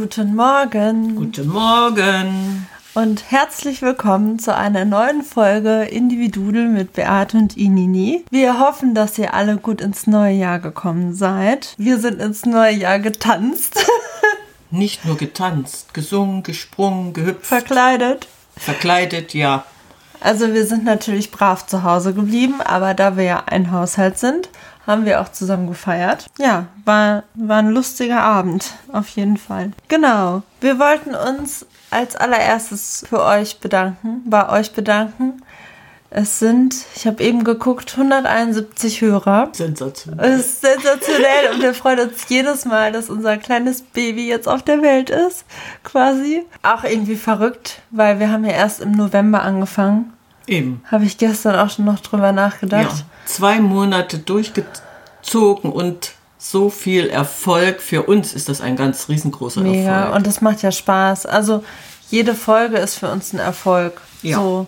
Guten Morgen Guten Morgen. und herzlich willkommen zu einer neuen Folge Individudel mit Beate und Inini. Wir hoffen, dass ihr alle gut ins neue Jahr gekommen seid. Wir sind ins neue Jahr getanzt, Nicht nur getanzt, gesungen, gesprungen, gehüpft, verkleidet. verkleidet, ja. Also wir sind natürlich brav zu Hause geblieben, aber da wir ja ein Haushalt sind, haben wir auch zusammen gefeiert. Ja, war, war ein lustiger Abend, auf jeden Fall. Genau, wir wollten uns als allererstes für euch bedanken, bei euch bedanken. Es sind, ich habe eben geguckt, 171 Hörer. Sensationell. Es ist sensationell und wir freuen uns jedes Mal, dass unser kleines Baby jetzt auf der Welt ist, quasi. Auch irgendwie verrückt, weil wir haben ja erst im November angefangen. Eben. Habe ich gestern auch schon noch drüber Ja. Zwei Monate durchgezogen und so viel Erfolg. Für uns ist das ein ganz riesengroßer Mega. Erfolg. Und es macht ja Spaß. Also jede Folge ist für uns ein Erfolg. Ja. So.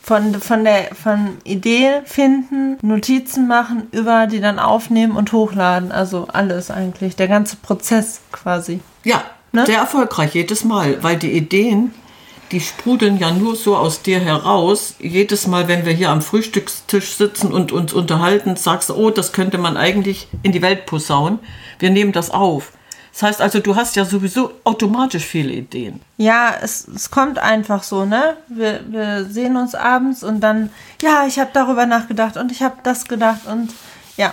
Von, von der von Idee finden, Notizen machen, über die dann aufnehmen und hochladen. Also alles eigentlich. Der ganze Prozess quasi. ja, Ne? sehr erfolgreich jedes Mal, weil die Ideen, die sprudeln ja nur so aus dir heraus. Jedes Mal, wenn wir hier am Frühstückstisch sitzen und uns unterhalten, sagst du, oh, das könnte man eigentlich in die Welt posaunen. Wir nehmen das auf. Das heißt also, du hast ja sowieso automatisch viele Ideen. Ja, es, es kommt einfach so, ne? Wir, wir sehen uns abends und dann, ja, ich habe darüber nachgedacht und ich habe das gedacht und ja,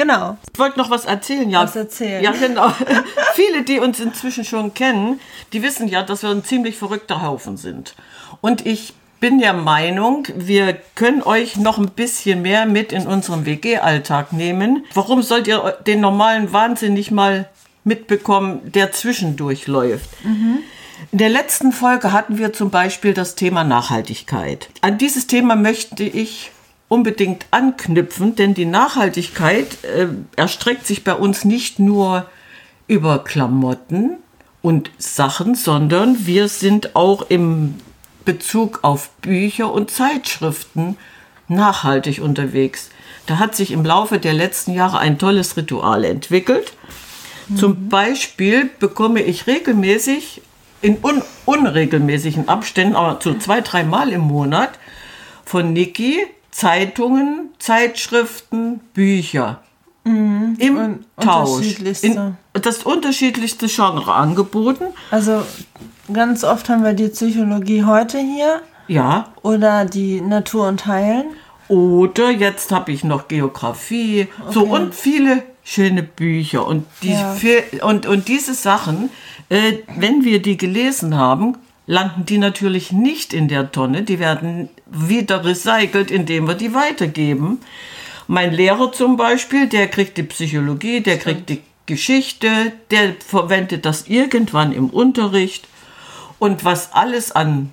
genau. Ich wollte noch was erzählen, ja. Was erzählen? Ja, genau. Viele, die uns inzwischen schon kennen, die wissen ja, dass wir ein ziemlich verrückter Haufen sind. Und ich bin der Meinung, wir können euch noch ein bisschen mehr mit in unserem WG-Alltag nehmen. Warum sollt ihr den normalen Wahnsinn nicht mal mitbekommen, der zwischendurch läuft? In der letzten Folge hatten wir zum Beispiel das Thema Nachhaltigkeit. An dieses Thema möchte ich unbedingt anknüpfen, denn die Nachhaltigkeit äh, erstreckt sich bei uns nicht nur über Klamotten und Sachen, sondern wir sind auch im Bezug auf Bücher und Zeitschriften nachhaltig unterwegs. Da hat sich im Laufe der letzten Jahre ein tolles Ritual entwickelt. Zum Beispiel bekomme ich regelmäßig in un unregelmäßigen Abständen, aber so zwei, dreimal im Monat von Niki Zeitungen, Zeitschriften, Bücher. Im Tausch. unterschiedlichste. In, das unterschiedlichste Genre angeboten. Also ganz oft haben wir die Psychologie heute hier Ja. oder die Natur und Heilen. Oder jetzt habe ich noch Geografie. So Okay. und viele schöne Bücher. Und, die, Ja. und, und diese Sachen, äh, wenn wir die gelesen haben, landen die natürlich nicht in der Tonne. Die werden wieder recycelt, indem wir die weitergeben. Mein Lehrer zum Beispiel, der kriegt die Psychologie, der kriegt die Geschichte, der verwendet das irgendwann im Unterricht. Und was alles an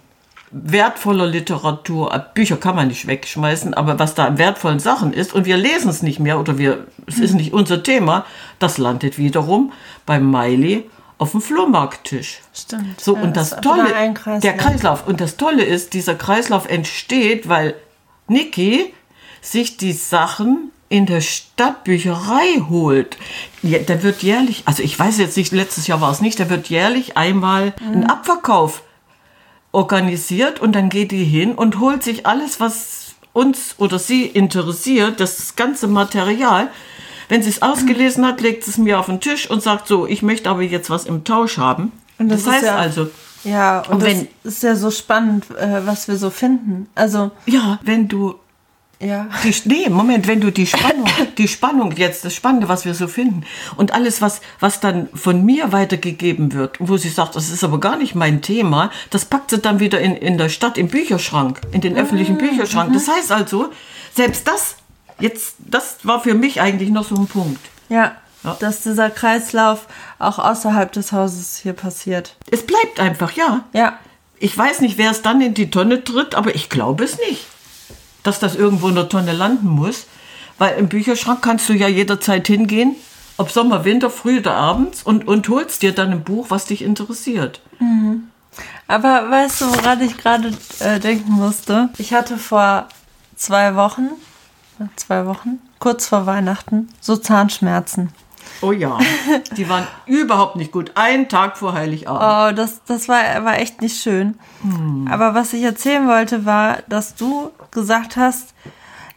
wertvoller Literatur, äh, Bücher kann man nicht wegschmeißen, aber was da an wertvollen Sachen ist und wir lesen es nicht mehr oder wir, es ist nicht unser Thema, das landet wiederum bei Miley auf dem Flohmarkttisch. Stimmt. So, Ja, und das ist Tolle, Kreislauf. der Kreislauf, und das Tolle ist, dieser Kreislauf entsteht, weil Niki sich die Sachen in der Stadtbücherei holt. Ja, der wird jährlich, also ich weiß jetzt nicht, letztes Jahr war es nicht, der wird jährlich einmal Mhm. ein Abverkauf organisiert und dann geht die hin und holt sich alles, was uns oder sie interessiert, das ganze Material. Wenn sie es ausgelesen hat, legt sie es mir auf den Tisch und sagt so, ich möchte aber jetzt was im Tausch haben. Und das das, heißt ja- also, Ja, und, Und das wenn- ist ja so spannend, äh, was wir so finden. Also, ja, wenn du ja. die, nee, Moment, wenn du die Spannung, die Spannung jetzt, das Spannende, was wir so finden und alles, was, was dann von mir weitergegeben wird, wo sie sagt, das ist aber gar nicht mein Thema, das packt sie dann wieder in, in der Stadt im Bücherschrank, in den öffentlichen Bücherschrank. Das heißt also, selbst das, jetzt, das war für mich eigentlich noch so ein Punkt. Ja, Ja. dass dieser Kreislauf auch außerhalb des Hauses hier passiert. Es bleibt einfach, ja. Ja, Ich weiß nicht, wer es dann in die Tonne tritt, aber ich glaube es nicht, dass das irgendwo in der Tonne landen muss. Weil im Bücherschrank kannst du ja jederzeit hingehen, ob Sommer, Winter, früh oder abends, und, und holst dir dann ein Buch, was dich interessiert. aber weißt du, woran ich gerade äh, denken musste? Ich hatte vor zwei Wochen, zwei Wochen, kurz vor Weihnachten, so Zahnschmerzen. Oh ja, die waren überhaupt nicht gut. Einen Tag vor Heiligabend. Oh, das, das war, war echt nicht schön. Aber was ich erzählen wollte, war, dass du gesagt hast,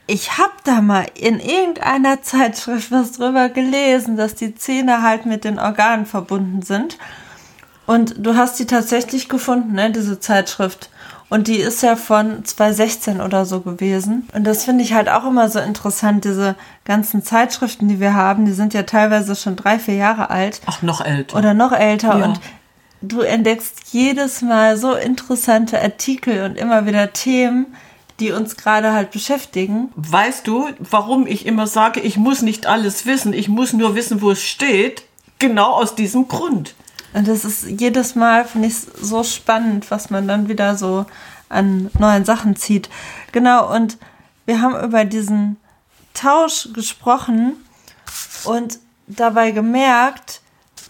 ich habe da mal in irgendeiner Zeitschrift was drüber gelesen, dass die Zähne halt mit den Organen verbunden sind. Und du hast die tatsächlich gefunden, ne, diese Zeitschrift. Und die ist ja von 2016 oder so gewesen. Und das finde ich halt auch immer so interessant, diese ganzen Zeitschriften, die wir haben, die sind ja teilweise schon drei, vier Jahre alt. Ach, noch älter. Oder noch älter. Ja. Und du entdeckst jedes Mal so interessante Artikel und immer wieder Themen, die uns gerade halt beschäftigen. Weißt du, warum ich immer sage, ich muss nicht alles wissen, ich muss nur wissen, wo es steht? Genau aus diesem Grund. Und das ist jedes Mal, finde ich, so spannend, was man dann wieder so an neuen Sachen zieht. Genau, und wir haben über diesen Tausch gesprochen und dabei gemerkt,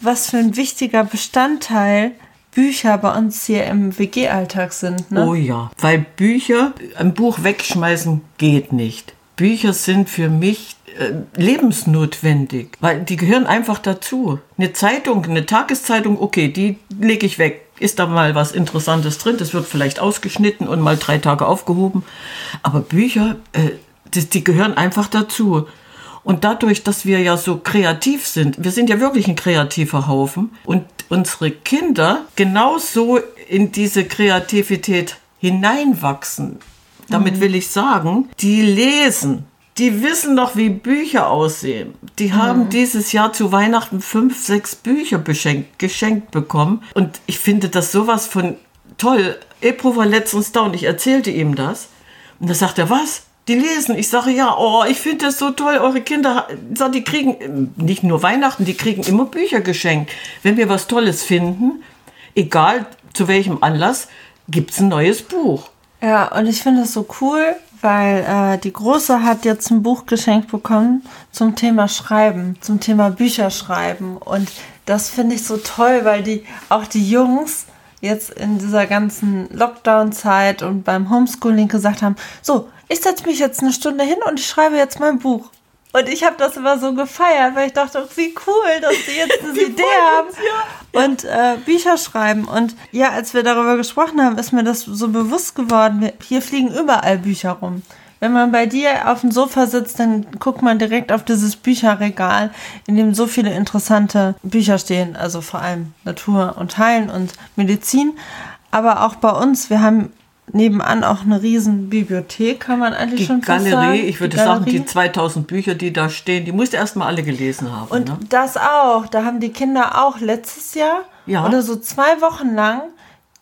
was für ein wichtiger Bestandteil Bücher bei uns hier im WG-Alltag sind. Ne? Oh ja, weil Bücher, ein Buch wegschmeißen geht nicht. Bücher sind für mich äh, lebensnotwendig, weil die gehören einfach dazu. Eine Zeitung, eine Tageszeitung, okay, die lege ich weg. Ist da mal was Interessantes drin? Das wird vielleicht ausgeschnitten und mal drei Tage aufgehoben. Aber Bücher, äh, die, die gehören einfach dazu. Und dadurch, dass wir ja so kreativ sind, wir sind ja wirklich ein kreativer Haufen und unsere Kinder genauso in diese Kreativität hineinwachsen. Damit will ich sagen, die lesen. Die wissen doch, wie Bücher aussehen. Die haben dieses Jahr zu Weihnachten fünf, sechs Bücher beschenkt, geschenkt bekommen. Und ich finde das sowas von toll. Ebro war letztens da und ich erzählte ihm das. Und da sagt er, was? Die lesen. Ich sage, ja, oh, ich finde das so toll. Eure Kinder, sag, die kriegen nicht nur Weihnachten, die kriegen immer Bücher geschenkt. Wenn wir was Tolles finden, egal zu welchem Anlass, gibt es ein neues Buch. Ja, und ich finde es so cool, weil äh, die Große hat jetzt ein Buch geschenkt bekommen zum Thema Schreiben, zum Thema Bücherschreiben. Und das finde ich so toll, weil die auch die Jungs jetzt in dieser ganzen Lockdown-Zeit und beim Homeschooling gesagt haben, so, ich setze mich jetzt eine Stunde hin und ich schreibe jetzt mein Buch. Und ich habe das immer so gefeiert, weil ich dachte, wie cool, dass sie jetzt diese Idee haben und äh, Bücher schreiben. Und ja, als wir darüber gesprochen haben, ist mir das so bewusst geworden. Wir- Hier fliegen überall Bücher rum. Wenn man bei dir auf dem Sofa sitzt, dann guckt man direkt auf dieses Bücherregal, in dem so viele interessante Bücher stehen. Also vor allem Natur und Heilen und Medizin. Aber auch bei uns, wir haben nebenan auch eine riesen Bibliothek, kann man eigentlich Die schon fast sagen. Galerie, ich würde Die sagen, Galerie. die 2000 Bücher, die da stehen, die musst du erst mal alle gelesen haben. Und ne? das auch. Da haben die Kinder auch letztes Jahr Ja. oder so zwei Wochen lang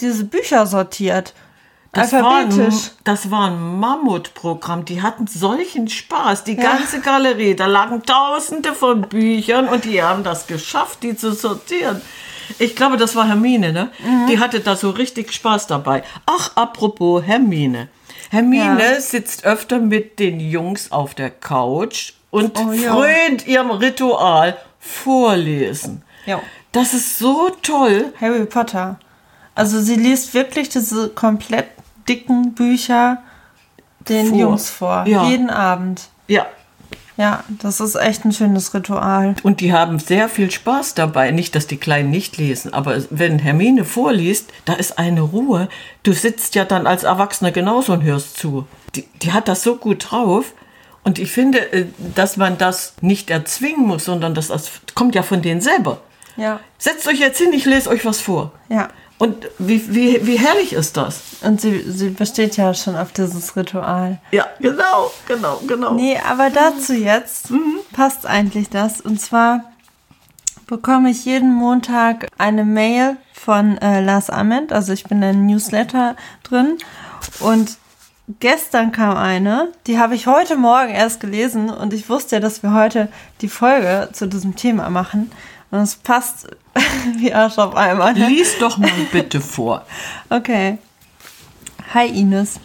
diese Bücher sortiert. Das war, ein, das war ein Mammutprogramm. Die hatten solchen Spaß. Die ganze Galerie, da lagen tausende von Büchern und die haben das geschafft, die zu sortieren. Ich glaube, das war Hermine, ne? Mhm. Die hatte da so richtig Spaß dabei. Ach, apropos Hermine. Hermine Ja. sitzt öfter mit den Jungs auf der Couch und Oh, ja. frönt ihrem Ritual vorlesen. Ja. Das ist so toll. Harry Potter. Also sie liest wirklich diese komplett dicken Bücher den Vor. Jungs vor. Ja. Jeden Abend. Ja, Ja, das ist echt ein schönes Ritual. Und die haben sehr viel Spaß dabei. Nicht, dass die Kleinen nicht lesen, aber wenn Hermine vorliest, da ist eine Ruhe. Du sitzt ja dann als Erwachsener genauso und hörst zu. Die, die hat das so gut drauf. Und ich finde, äh, dass man das nicht erzwingen muss, sondern dass das kommt ja von denen selber. Ja. Setzt euch jetzt hin, ich lese euch was vor. Ja. Und wie, wie, wie herrlich ist das? Und sie, sie besteht ja schon auf dieses Ritual. Ja, genau, genau, genau. Nee, aber dazu jetzt passt eigentlich das. Und zwar bekomme ich jeden Montag eine Mail von äh, Lars Ament. Also ich bin in einem Newsletter drin. Und gestern kam eine, die habe ich heute Morgen erst gelesen. Und ich wusste ja, dass wir heute die Folge zu diesem Thema machen. Und es passt wie Arsch auf einmal. Ne? Lies doch mal bitte vor. Okay. Hi Ines.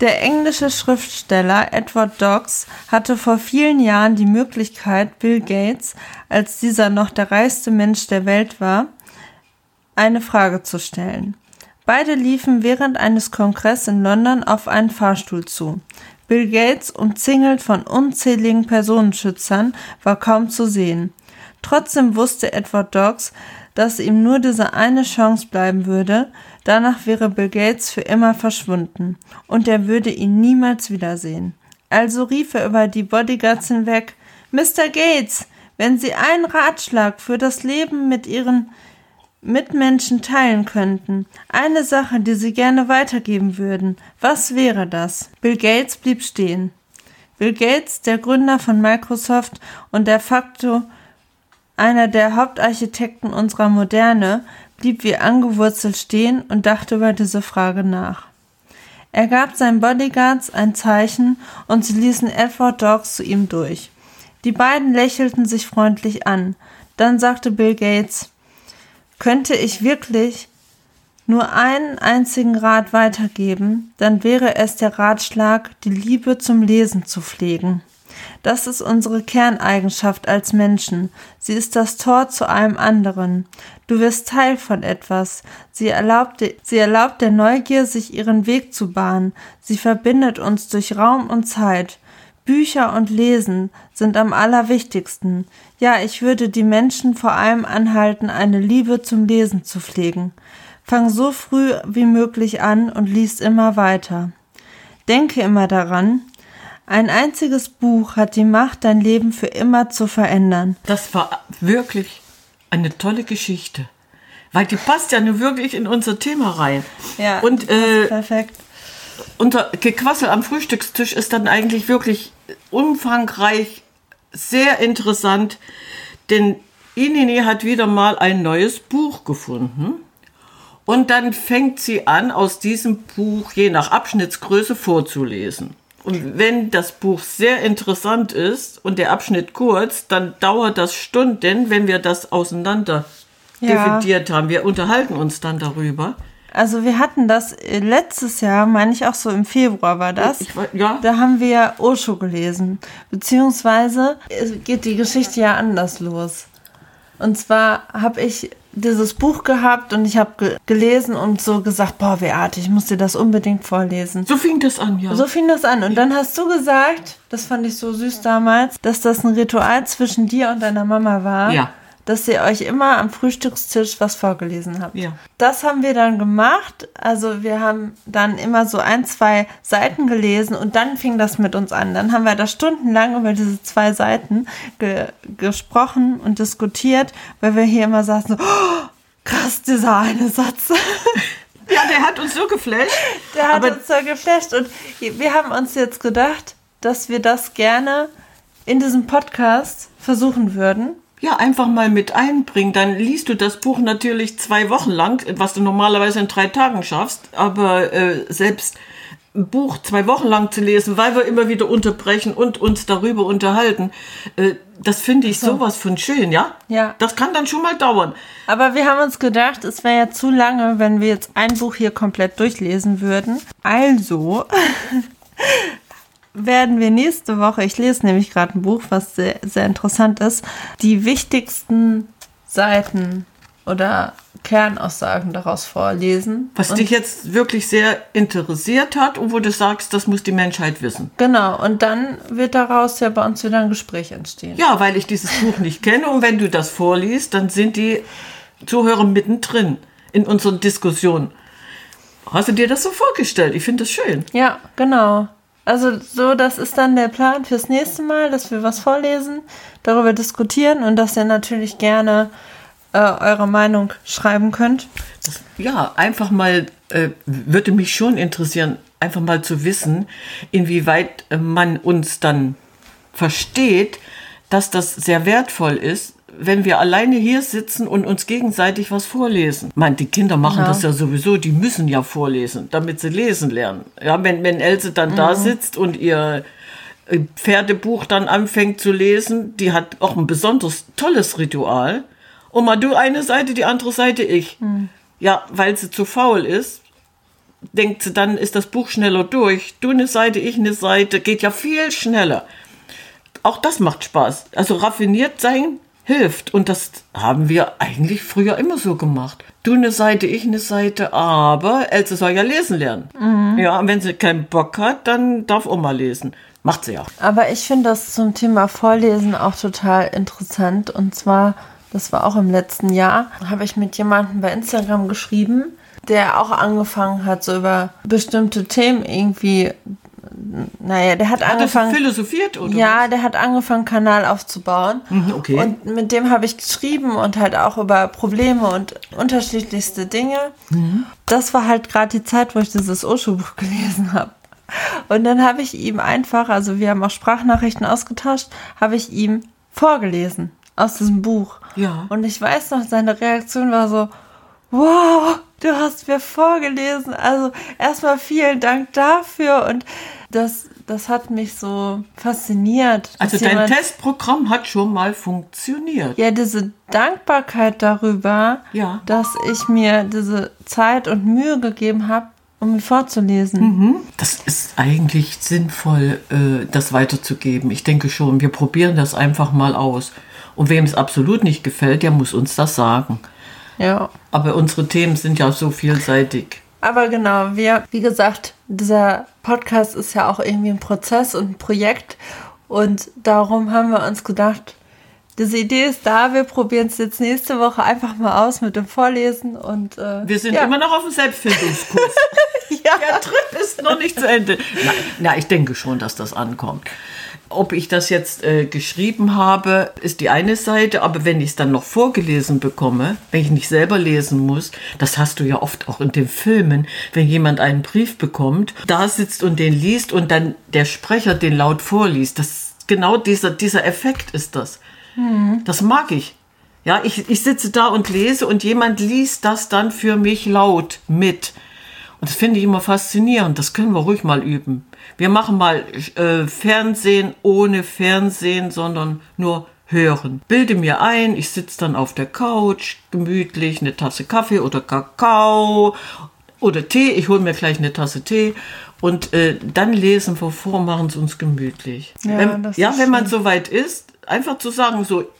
Der englische Schriftsteller Edward Dodds hatte vor vielen Jahren die Möglichkeit, Bill Gates, als dieser noch der reichste Mensch der Welt war, eine Frage zu stellen. Beide liefen während eines Kongresses in London auf einen Fahrstuhl zu. Bill Gates, umzingelt von unzähligen Personenschützern, war kaum zu sehen. Trotzdem wusste Edward Dawes, dass ihm nur diese eine Chance bleiben würde, danach wäre Bill Gates für immer verschwunden und er würde ihn niemals wiedersehen. Also rief er über die Bodyguards hinweg Mr. Gates, wenn Sie einen Ratschlag für das Leben mit Ihren Mitmenschen teilen könnten, eine Sache, die Sie gerne weitergeben würden, was wäre das? Bill Gates blieb stehen. Bill Gates, der Gründer von Microsoft und de facto einer der Hauptarchitekten unserer Moderne, blieb wie angewurzelt stehen und dachte über diese Frage nach. Er gab seinen Bodyguards ein Zeichen und sie ließen Edward Dawes zu ihm durch. Die beiden lächelten sich freundlich an. Dann sagte Bill Gates, könnte ich wirklich nur einen einzigen Rat weitergeben, dann wäre es der Ratschlag, die Liebe zum Lesen zu pflegen. Das ist unsere Kerneigenschaft als Menschen. Sie ist das Tor zu allem anderen. Du wirst Teil von etwas. Sie erlaubt, sie erlaubt der Neugier, sich ihren Weg zu bahnen. Sie verbindet uns durch Raum und Zeit. Bücher und Lesen sind am allerwichtigsten. Ja, ich würde die Menschen vor allem anhalten, eine Liebe zum Lesen zu pflegen. Fang so früh wie möglich an und lies immer weiter. Denke immer daran, ein einziges Buch hat die Macht, dein Leben für immer zu verändern. Das war wirklich eine tolle Geschichte. Weil die passt ja nur wirklich in unser Thema rein. Ja, und äh, perfekt. unser Gequassel am Frühstückstisch ist dann eigentlich wirklich umfangreich, sehr interessant, denn Inini hat wieder mal ein neues Buch gefunden. Und dann fängt sie an, aus diesem Buch je nach Abschnittsgröße vorzulesen. Und wenn das Buch sehr interessant ist und der Abschnitt kurz, dann dauert das Stunden, wenn wir das auseinander Ja. dividiert haben. Wir unterhalten uns dann darüber. Also wir hatten das äh, letztes Jahr, meine ich auch so im Februar war das. Ich ja. Da haben wir Osho gelesen. Beziehungsweise es geht die Geschichte ja anders los. Und zwar habe ich dieses Buch gehabt und ich habe ge gelesen und so gesagt, boah, Beate, ich muss dir das unbedingt vorlesen. So fing das an, ja. So fing das an. Und dann hast du gesagt, das fand ich so süß damals, dass das ein Ritual zwischen dir und deiner Mama war. Ja. Dass ihr euch immer am Frühstückstisch was vorgelesen habt. Ja. Das haben wir dann gemacht. Also wir haben dann immer so ein, zwei Seiten gelesen und dann fing das mit uns an. Dann haben wir da stundenlang über diese zwei Seiten ge gesprochen und diskutiert, weil wir hier immer saßen so, oh, krass, dieser eine Satz. ja, der hat uns so geflasht. Der hat uns so geflasht und wir haben uns jetzt gedacht, dass wir das gerne in diesem Podcast versuchen würden. Ja, einfach mal mit einbringen. Dann liest du das Buch natürlich zwei Wochen lang, was du normalerweise in drei Tagen schaffst. Aber äh, selbst ein Buch zwei Wochen lang zu lesen, weil wir immer wieder unterbrechen und uns darüber unterhalten, äh, das finde ich sowas von schön, ja? Ja. Das kann dann schon mal dauern. Aber wir haben uns gedacht, es wäre ja zu lange, wenn wir jetzt ein Buch hier komplett durchlesen würden. Also werden wir nächste Woche, ich lese nämlich gerade ein Buch, was sehr, sehr interessant ist, die wichtigsten Seiten oder Kernaussagen daraus vorlesen. Was und, dich jetzt wirklich sehr interessiert hat und wo du sagst, das muss die Menschheit wissen. Genau, und dann wird daraus ja bei uns wieder ein Gespräch entstehen. Ja, weil ich dieses Buch nicht kenne und wenn du das vorliest, dann sind die Zuhörer mittendrin in unseren Diskussionen. Hast du dir das so vorgestellt? Ich finde das schön. Ja, genau. Also so, das ist dann der Plan fürs nächste Mal, dass wir was vorlesen, darüber diskutieren und dass ihr natürlich gerne äh, eure Meinung schreiben könnt. Ja, einfach mal, äh, würde mich schon interessieren, einfach mal zu wissen, inwieweit äh, man uns dann versteht, dass das sehr wertvoll ist, wenn wir alleine hier sitzen und uns gegenseitig was vorlesen. Ich meine, die Kinder machen Genau. das ja sowieso, die müssen ja vorlesen, damit sie lesen lernen. Ja, wenn, wenn Else dann da sitzt und ihr äh, Pferdebuch dann anfängt zu lesen, die hat auch ein besonders tolles Ritual. Oma, du eine Seite, die andere Seite ich. Ja, weil sie zu faul ist, denkt sie, dann ist das Buch schneller durch. Du eine Seite, ich eine Seite, geht ja viel schneller. Auch das macht Spaß. Also raffiniert sein hilft. Und das haben wir eigentlich früher immer so gemacht. Du eine Seite, ich eine Seite, aber Else soll ja lesen lernen. Ja, und wenn sie keinen Bock hat, dann darf Oma lesen. Macht sie ja. Aber ich finde das zum Thema Vorlesen auch total interessant. Und zwar, das war auch im letzten Jahr, habe ich mit jemandem bei Instagram geschrieben, der auch angefangen hat, so über bestimmte Themen irgendwie. Naja, der hat, Hat angefangen. philosophiert oder? Ja, der hat angefangen, Kanal aufzubauen. Mhm, okay. Und mit dem habe ich geschrieben und halt auch über Probleme und unterschiedlichste Dinge. Mhm. Das war halt gerade die Zeit, wo ich dieses Osho-Buch gelesen habe. Und dann habe ich ihm einfach, also wir haben auch Sprachnachrichten ausgetauscht, habe ich ihm vorgelesen aus diesem Buch. Ja. Und ich weiß noch, seine Reaktion war so, wow, du hast mir vorgelesen. Also erstmal vielen Dank dafür. Und das, das hat mich so fasziniert. Also dein Testprogramm hat schon mal funktioniert. Ja, diese Dankbarkeit darüber, Ja. dass ich mir diese Zeit und Mühe gegeben habe, um mir vorzulesen. Mhm. Das ist eigentlich sinnvoll, äh, das weiterzugeben. Ich denke schon, wir probieren das einfach mal aus. Und wem es absolut nicht gefällt, der muss uns das sagen. Ja. Aber unsere Themen sind ja so vielseitig. Aber genau, wir, wie gesagt, dieser Podcast ist ja auch irgendwie ein Prozess und ein Projekt. Und darum haben wir uns gedacht, diese Idee ist da, wir probieren es jetzt nächste Woche einfach mal aus mit dem Vorlesen. Und äh, Wir sind ja. immer noch auf dem Selbstfindungskurs. ja. Der Trip ist noch nicht zu Ende. Na, na, ich denke schon, dass das ankommt. Ob ich das jetzt äh, geschrieben habe, ist die eine Seite, aber wenn ich es dann noch vorgelesen bekomme, wenn ich nicht selber lesen muss, das hast du ja oft auch in den Filmen, wenn jemand einen Brief bekommt, da sitzt und den liest und dann der Sprecher den laut vorliest. Das genau dieser, dieser Effekt ist das. Das mag ich. Ja, ich, ich sitze da und lese und jemand liest das dann für mich laut mit. Und das finde ich immer faszinierend. Das können wir ruhig mal üben. Wir machen mal äh, Fernsehen ohne Fernsehen, sondern nur hören. Bilde mir ein, ich sitze dann auf der Couch, gemütlich, eine Tasse Kaffee oder Kakao oder Tee. Ich hole mir gleich eine Tasse Tee. Und äh, dann lesen wir vor, machen es uns gemütlich. Ja, wenn, ja wenn man schön. so weit ist, einfach zu sagen, so,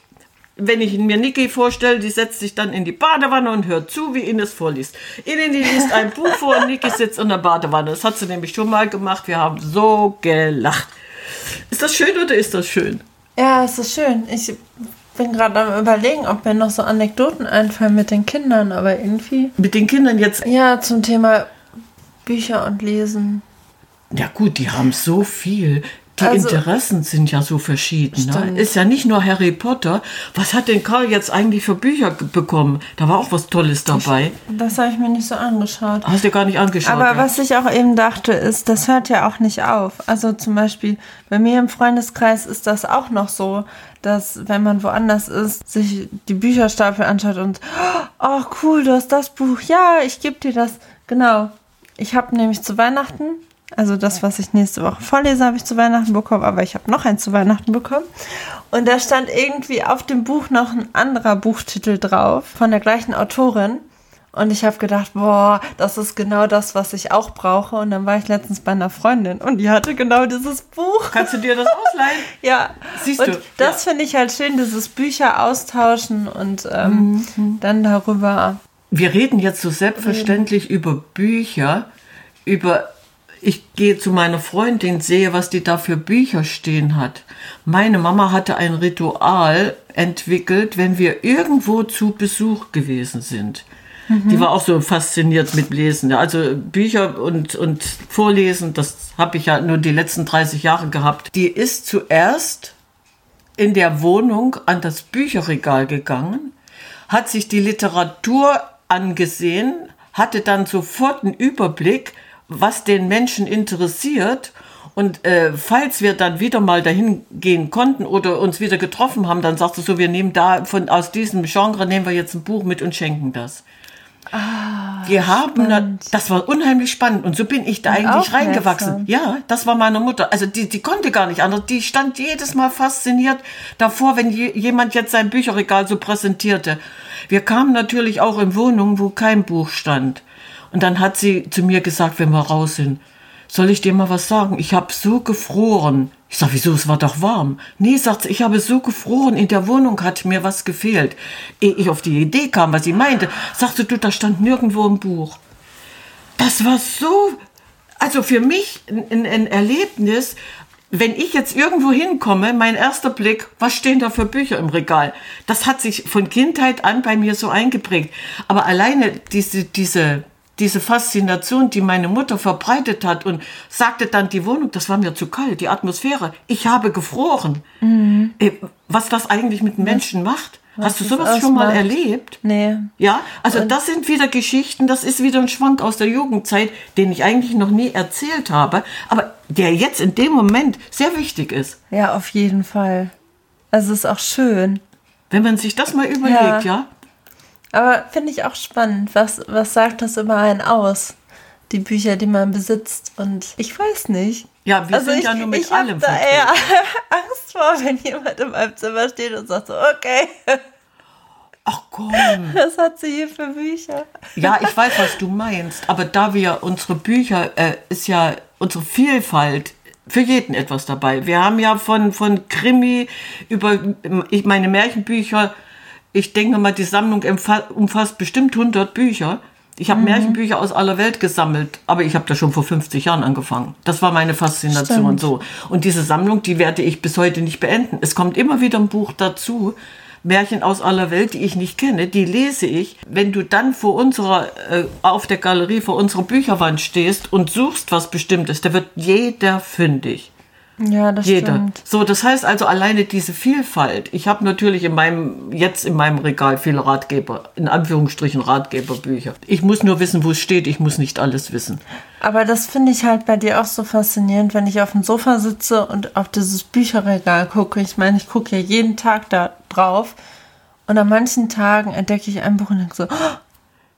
wenn ich mir Niki vorstelle, die setzt sich dann in die Badewanne und hört zu, wie Ines vorliest. Ines liest ein Buch vor und Niki sitzt in der Badewanne. Das hat sie nämlich schon mal gemacht. Wir haben so gelacht. Ist das schön oder ist das schön? Ja, es ist schön. Ich bin gerade am überlegen, ob mir noch so Anekdoten einfallen mit den Kindern, aber irgendwie. Mit den Kindern jetzt. Ja, zum Thema Bücher und Lesen. Ja gut, die haben so viel. Die Also- Interessen sind ja so verschieden. Ne? Ist ja nicht nur Harry Potter. Was hat denn Karl jetzt eigentlich für Bücher bekommen? Da war auch was Tolles dabei. Das habe ich mir nicht so angeschaut. Hast du gar nicht angeschaut. Aber ja? was ich auch eben dachte, ist, das hört ja auch nicht auf. Also zum Beispiel bei mir im Freundeskreis ist das auch noch so, dass wenn man woanders ist, sich die Bücherstapel anschaut und, oh cool, du hast das Buch, ja, ich gebe dir das. Genau. Ich habe nämlich zu Weihnachten, also das, was ich nächste Woche vorlese, habe ich zu Weihnachten bekommen, aber ich habe noch eins zu Weihnachten bekommen. Und da stand irgendwie auf dem Buch noch ein anderer Buchtitel drauf von der gleichen Autorin. Und ich habe gedacht, boah, das ist genau das, was ich auch brauche. Und dann war ich letztens bei einer Freundin und die hatte genau dieses Buch. Kannst du dir das ausleihen? Ja, Siehst und du, das finde ich halt schön, dieses Bücher austauschen und ähm, dann darüber. Wir reden jetzt so selbstverständlich über Bücher, über ich gehe zu meiner Freundin, sehe, was die da für Bücher stehen hat. Meine Mama hatte ein Ritual entwickelt, wenn wir irgendwo zu Besuch gewesen sind. Die war auch so fasziniert mit Lesen. Also Bücher und, und Vorlesen, das habe ich ja nur die letzten 30 Jahre gehabt. Die ist zuerst in der Wohnung an das Bücherregal gegangen, hat sich die Literatur angesehen, hatte dann sofort einen Überblick, was den Menschen interessiert. Und äh, falls wir dann wieder mal dahin gehen konnten oder uns wieder getroffen haben, dann sagst du so, wir nehmen da von aus diesem Genre nehmen wir jetzt ein Buch mit und schenken das. wir haben, na, das war unheimlich spannend und so bin ich da eigentlich aufmerksam. reingewachsen. Ja, das war meine Mutter. Also die, die konnte gar nicht anders. Die stand jedes Mal fasziniert davor, wenn je, jemand jetzt sein Bücherregal so präsentierte. Wir kamen natürlich auch in Wohnungen, wo kein Buch stand. Und dann hat sie zu mir gesagt, wenn wir raus sind, soll ich dir mal was sagen? Ich habe so gefroren. Ich sag, wieso? Es war doch warm. Nee, sagt sie, ich habe so gefroren. In der Wohnung hat mir was gefehlt. Ehe ich auf die Idee kam, was sie meinte, sagte du, da stand nirgendwo ein Buch. Das war so, also für mich ein, ein Erlebnis. wenn ich jetzt irgendwo hinkomme, mein erster Blick, was stehen da für Bücher im Regal? Das hat sich von Kindheit an bei mir so eingeprägt. Aber alleine diese, diese, diese Faszination, die meine Mutter verbreitet hat und sagte dann, die Wohnung, das war mir zu kalt, die Atmosphäre, ich habe gefroren. Mhm. Was das eigentlich mit Menschen macht? Hast du sowas schon mal erlebt? Nee. Ja, also und das sind wieder Geschichten, das ist wieder ein Schwank aus der Jugendzeit, den ich eigentlich noch nie erzählt habe, aber der jetzt in dem Moment sehr wichtig ist. Ja, auf jeden Fall. Also es ist auch schön. Wenn man sich das mal überlegt, ja. ja? Aber finde ich auch spannend. Was, was sagt das über einen aus? Die Bücher, die man besitzt. Und ich weiß nicht. Ja, wir also sind ich, ja nur mit ich allem da eher Angst vor, wenn jemand in meinem Zimmer steht und sagt so, okay. Ach komm. Was hat sie hier für Bücher? Ja, ich weiß, was du meinst. Aber da wir unsere Bücher, äh, ist ja unsere Vielfalt für jeden etwas dabei. Wir haben ja von, von Krimi über ich meine Märchenbücher, ich denke mal, die Sammlung umfasst bestimmt 100 Bücher. Ich habe mhm. Märchenbücher aus aller Welt gesammelt, aber ich habe da schon vor 50 Jahren angefangen. Das war meine Faszination Stimmt. so. Und diese Sammlung, die werde ich bis heute nicht beenden. Es kommt immer wieder ein Buch dazu, Märchen aus aller Welt, die ich nicht kenne, die lese ich. Wenn du dann vor unserer, äh, auf der Galerie, vor unserer Bücherwand stehst und suchst was Bestimmtes, da wird jeder fündig. Ja, das Jeder. stimmt. So, das heißt also alleine diese Vielfalt. Ich habe natürlich in meinem, jetzt in meinem Regal viele Ratgeber, in Anführungsstrichen Ratgeberbücher. Ich muss nur wissen, wo es steht. Ich muss nicht alles wissen. Aber das finde ich halt bei dir auch so faszinierend, wenn ich auf dem Sofa sitze und auf dieses Bücherregal gucke. Ich meine, ich gucke ja jeden Tag da drauf. Und an manchen Tagen entdecke ich ein Buch und denke so, oh,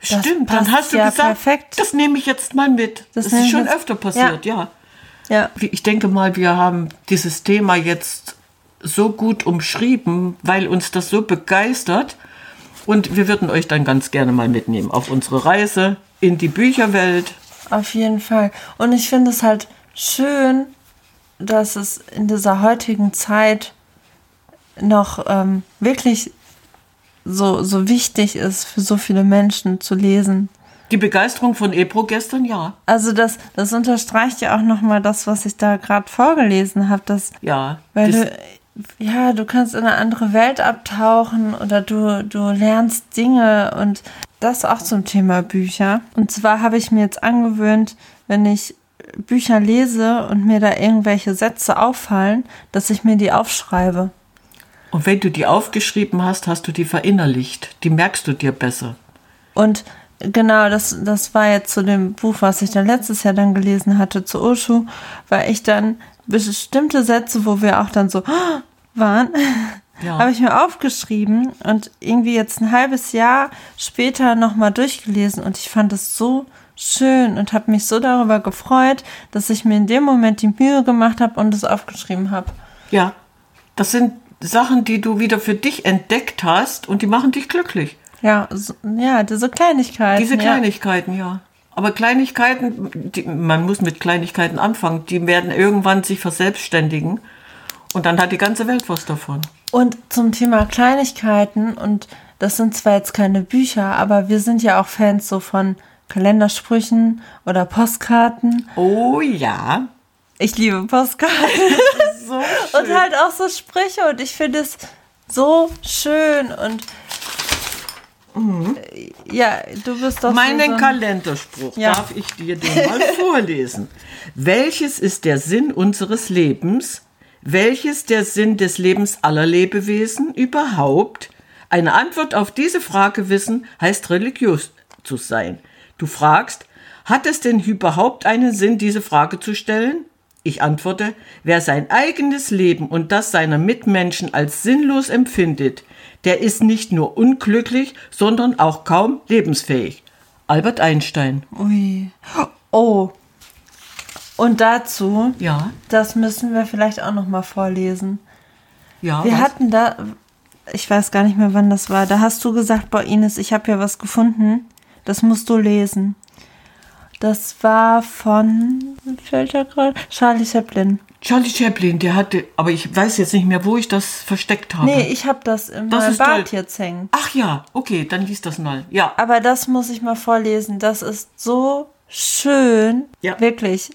Stimmt, dann hast du ja gesagt, perfekt. das nehme ich jetzt mal mit. Das, das ist schon öfter passiert, ja. ja. Ja. Ich denke mal, wir haben dieses Thema jetzt so gut umschrieben, weil uns das so begeistert. Und wir würden euch dann ganz gerne mal mitnehmen auf unsere Reise in die Bücherwelt. Auf jeden Fall. Und ich finde es halt schön, dass es in dieser heutigen Zeit noch ähm, wirklich so, so wichtig ist für so viele Menschen zu lesen. Die Begeisterung von Ebro gestern, ja. Also das, das unterstreicht ja auch nochmal das, was ich da gerade vorgelesen habe. Ja. Weil du, ja, du kannst in eine andere Welt abtauchen oder du, du lernst Dinge und das auch zum Thema Bücher. Und zwar habe ich mir jetzt angewöhnt, wenn ich Bücher lese und mir da irgendwelche Sätze auffallen, dass ich mir die aufschreibe. Und wenn du die aufgeschrieben hast, hast du die verinnerlicht. Die merkst du dir besser. Und Genau, das, das war jetzt zu dem Buch, was ich dann letztes Jahr dann gelesen hatte, zu Oshu, weil ich dann bestimmte Sätze, wo wir auch dann so waren, ja. habe ich mir aufgeschrieben und irgendwie jetzt ein halbes Jahr später nochmal durchgelesen und ich fand es so schön und habe mich so darüber gefreut, dass ich mir in dem Moment die Mühe gemacht habe und es aufgeschrieben habe. Ja, das sind Sachen, die du wieder für dich entdeckt hast und die machen dich glücklich. Ja, so, ja, diese Kleinigkeiten. Diese Kleinigkeiten, ja. ja. Aber Kleinigkeiten, die, man muss mit Kleinigkeiten anfangen, die werden irgendwann sich verselbstständigen und dann hat die ganze Welt was davon. Und zum Thema Kleinigkeiten, und das sind zwar jetzt keine Bücher, aber wir sind ja auch Fans so von Kalendersprüchen oder Postkarten. Oh ja. Ich liebe Postkarten. so. Und halt auch so Sprüche und ich finde es so schön und Mhm. Ja, du bist doch. Meinen so Kalenderspruch ja. darf ich dir den mal vorlesen. Welches ist der Sinn unseres Lebens? Welches der Sinn des Lebens aller Lebewesen überhaupt? Eine Antwort auf diese Frage wissen heißt religiös zu sein. Du fragst, hat es denn überhaupt einen Sinn, diese Frage zu stellen? Ich antworte, wer sein eigenes Leben und das seiner Mitmenschen als sinnlos empfindet, der ist nicht nur unglücklich, sondern auch kaum lebensfähig. Albert Einstein. Ui. Oh. Und dazu, ja. das müssen wir vielleicht auch noch mal vorlesen. Ja. Wir was? hatten da, ich weiß gar nicht mehr, wann das war. Da hast du gesagt, boah Ines, ich habe ja was gefunden. Das musst du lesen. Das war von? Charlie Chaplin. Charlie Chaplin, der hatte, aber ich weiß jetzt nicht mehr, wo ich das versteckt habe. Nee, ich habe das in das meinem Bad toll. jetzt hängen. Ach ja, okay, dann liest das mal. Ja. Aber das muss ich mal vorlesen. Das ist so schön. Ja. Wirklich.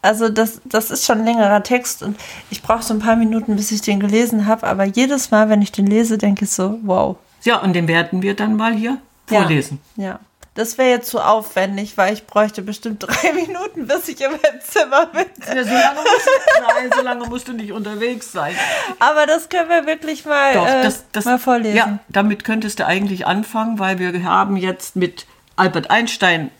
also das, das ist schon ein längerer Text und ich brauche so ein paar Minuten, bis ich den gelesen habe. Aber jedes Mal, wenn ich den lese, denke ich so, wow. Ja, und den werden wir dann mal hier Ja. vorlesen. Ja. Das wäre jetzt zu aufwendig, weil ich bräuchte bestimmt drei Minuten, bis ich meinem Zimmer bin. Ja, so lange musst du, nein, so lange musst du nicht unterwegs sein. Aber das können wir wirklich mal, Doch, äh, das, das, mal vorlesen. Ja, damit könntest du eigentlich anfangen, weil wir haben jetzt mit Albert Einstein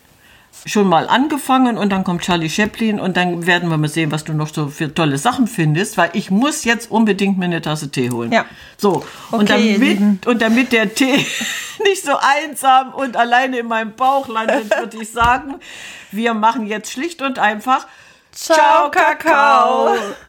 schon mal angefangen und dann kommt Charlie Chaplin und dann werden wir mal sehen, was du noch so für tolle Sachen findest, weil ich muss jetzt unbedingt mir eine Tasse Tee holen. Ja. So, und, Okay, Lieben. damit, und damit der Tee nicht so einsam und alleine in meinem Bauch landet, würde ich sagen, wir machen jetzt schlicht und einfach Ciao, Kakao.